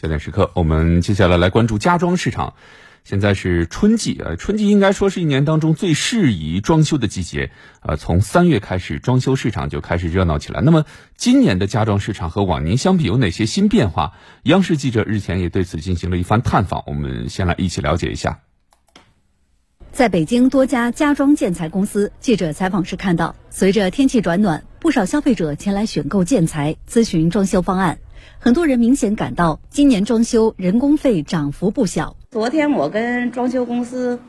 焦点时刻，我们接下来来关注家装市场。现在是春季，呃，春季应该说是一年当中最适宜装修的季节。呃，从三月开始，装修市场就开始热闹起来。那么，今年的家装市场和往年相比有哪些新变化？央视记者日前也对此进行了一番探访。我们先来一起了解一下。在北京多家家装建材公司，记者采访时看到，随着天气转暖，不少消费者前来选购建材，咨询装修方案。很多人明显感到，今年装修人工费涨幅不小。昨天我跟装修公司，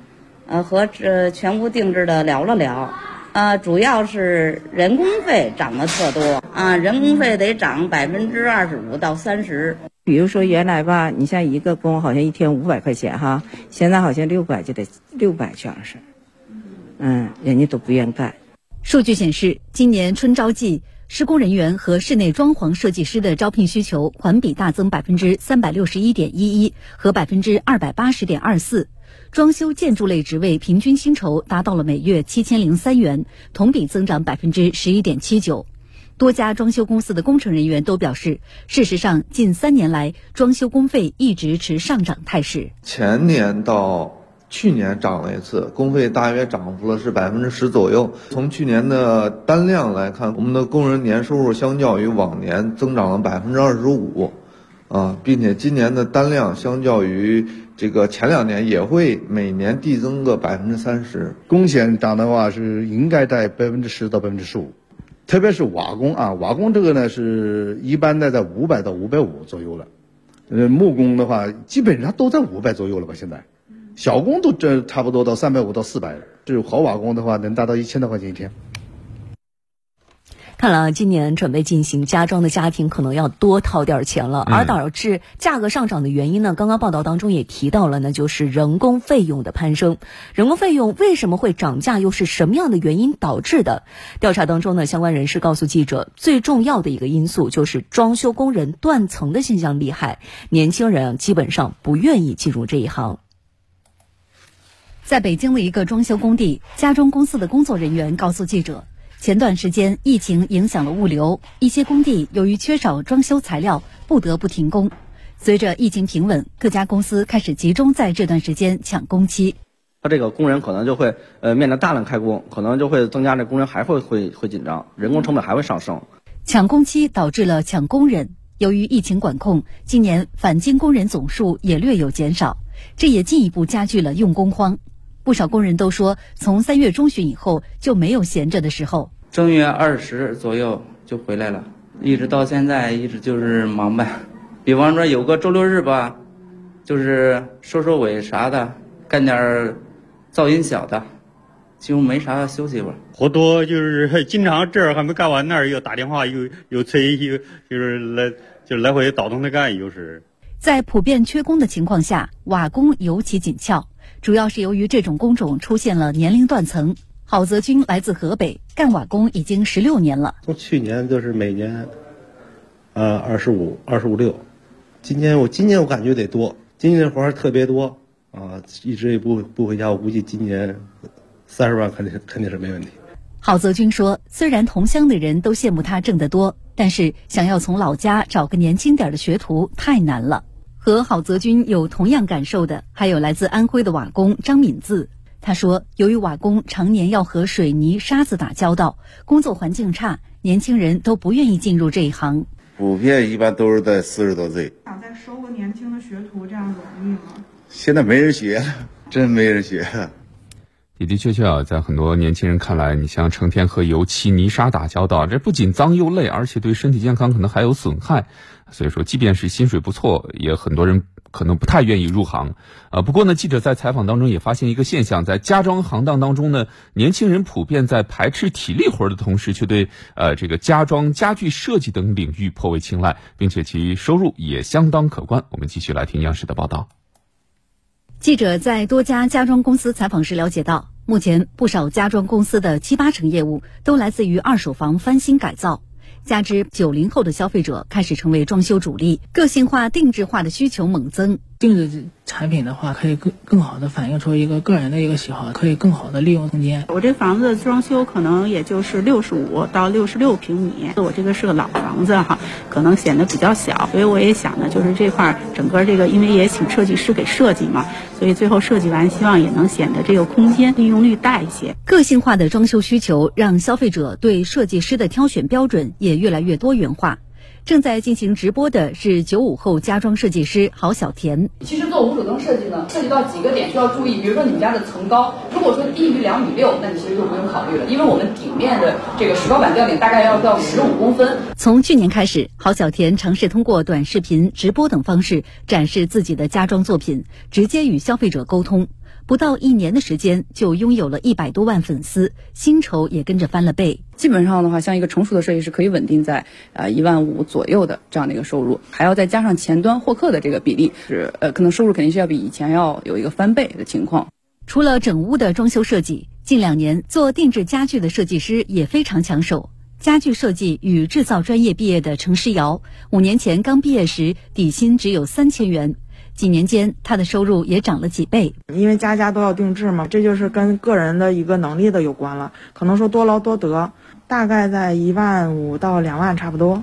呃和这全屋定制的聊了聊，呃，主要是人工费涨得特多啊，人工费得涨百分之二十五到三十。比如说原来吧，你像一个工好像一天五百块钱哈，现在好像六百就得六百全是，嗯，人家都不愿干。数据显示，今年春招季。施工人员和室内装潢设计师的招聘需求环比大增百分之三百六十一点一一和百分之二百八十点二四，装修建筑类职位平均薪酬达到了每月七千零三元，同比增长百分之十一点七九。多家装修公司的工程人员都表示，事实上近三年来装修工费一直持上涨态势。前年到。去年涨了一次，工费大约涨幅了是百分之十左右。从去年的单量来看，我们的工人年收入相较于往年增长了百分之二十五，啊，并且今年的单量相较于这个前两年也会每年递增个百分之三十。工钱涨的话是应该在百分之十到百分之十五，特别是瓦工啊，瓦工这个呢是一般的在五百到五百五左右了，呃，木工的话基本上都在五百左右了吧，现在。小工都这差不多到三百五到四百，这种好瓦工的话能达到一千多块钱一天。看来今年准备进行家装的家庭可能要多掏点钱了，而导致价格上涨的原因呢？刚刚报道当中也提到了呢，就是人工费用的攀升。人工费用为什么会涨价？又是什么样的原因导致的？调查当中呢，相关人士告诉记者，最重要的一个因素就是装修工人断层的现象厉害，年轻人基本上不愿意进入这一行。在北京的一个装修工地，家装公司的工作人员告诉记者，前段时间疫情影响了物流，一些工地由于缺少装修材料，不得不停工。随着疫情平稳，各家公司开始集中在这段时间抢工期。他这个工人可能就会呃面临大量开工，可能就会增加这工人还会会会紧张，人工成本还会上升。抢工期导致了抢工人。由于疫情管控，今年返京工人总数也略有减少，这也进一步加剧了用工荒。不少工人都说，从三月中旬以后就没有闲着的时候。正月二十左右就回来了，一直到现在一直就是忙呗。比方说有个周六日吧，就是收收尾啥的，干点噪音小的，几乎没啥休息吧。活多就是经常这儿还没干完，那儿又打电话又又催，又就是来就来回倒腾着干，又是。在普遍缺工的情况下，瓦工尤其紧俏。主要是由于这种工种出现了年龄断层。郝泽军来自河北，干瓦工已经十六年了。从去年就是每年，呃，二十五、二十五六。今年我今年我感觉得多，今年活儿特别多啊，一直也不不回家。我估计今年三十万肯定肯定是没问题。郝泽军说：“虽然同乡的人都羡慕他挣得多，但是想要从老家找个年轻点的学徒太难了。”和郝泽军有同样感受的，还有来自安徽的瓦工张敏字。他说，由于瓦工常年要和水泥、沙子打交道，工作环境差，年轻人都不愿意进入这一行。普遍一般都是在四十多岁。想再收个年轻的学徒，这样容易吗？现在没人学，真没人学。的的确确啊，在很多年轻人看来，你像成天和油漆、泥沙打交道，这不仅脏又累，而且对身体健康可能还有损害。所以说，即便是薪水不错，也很多人可能不太愿意入行。啊，不过呢，记者在采访当中也发现一个现象，在家装行当当中呢，年轻人普遍在排斥体力活的同时，却对呃这个家装、家具设计等领域颇为青睐，并且其收入也相当可观。我们继续来听央视的报道。记者在多家家装公司采访时了解到，目前不少家装公司的七八成业务都来自于二手房翻新改造，加之九零后的消费者开始成为装修主力，个性化、定制化的需求猛增，定制产品的话，可以更更好的反映出一个个人的一个喜好，可以更好的利用空间。我这房子装修可能也就是六十五到六十六平米，我这个是个老房子哈，可能显得比较小，所以我也想呢，就是这块整个这个，因为也请设计师给设计嘛，所以最后设计完，希望也能显得这个空间利用率大一些。个性化的装修需求让消费者对设计师的挑选标准也越来越多元化。正在进行直播的是九五后家装设计师郝小田。其实做无主灯设计呢，涉及到几个点需要注意。比如说你们家的层高，如果说低于两米六，那你其实就不用考虑了，因为我们顶面的这个石膏板吊顶大概要到十五公分。从去年开始，郝小田尝试通过短视频、直播等方式展示自己的家装作品，直接与消费者沟通。不到一年的时间，就拥有了一百多万粉丝，薪酬也跟着翻了倍。基本上的话，像一个成熟的设计师，可以稳定在呃一万五左右的这样的一个收入，还要再加上前端获客的这个比例，是呃可能收入肯定是要比以前要有一个翻倍的情况。除了整屋的装修设计，近两年做定制家具的设计师也非常抢手。家具设计与制造专业毕业的程诗瑶，五年前刚毕业时底薪只有三千元。几年间，他的收入也涨了几倍。因为家家都要定制嘛，这就是跟个人的一个能力的有关了。可能说多劳多得，大概在一万五到两万差不多。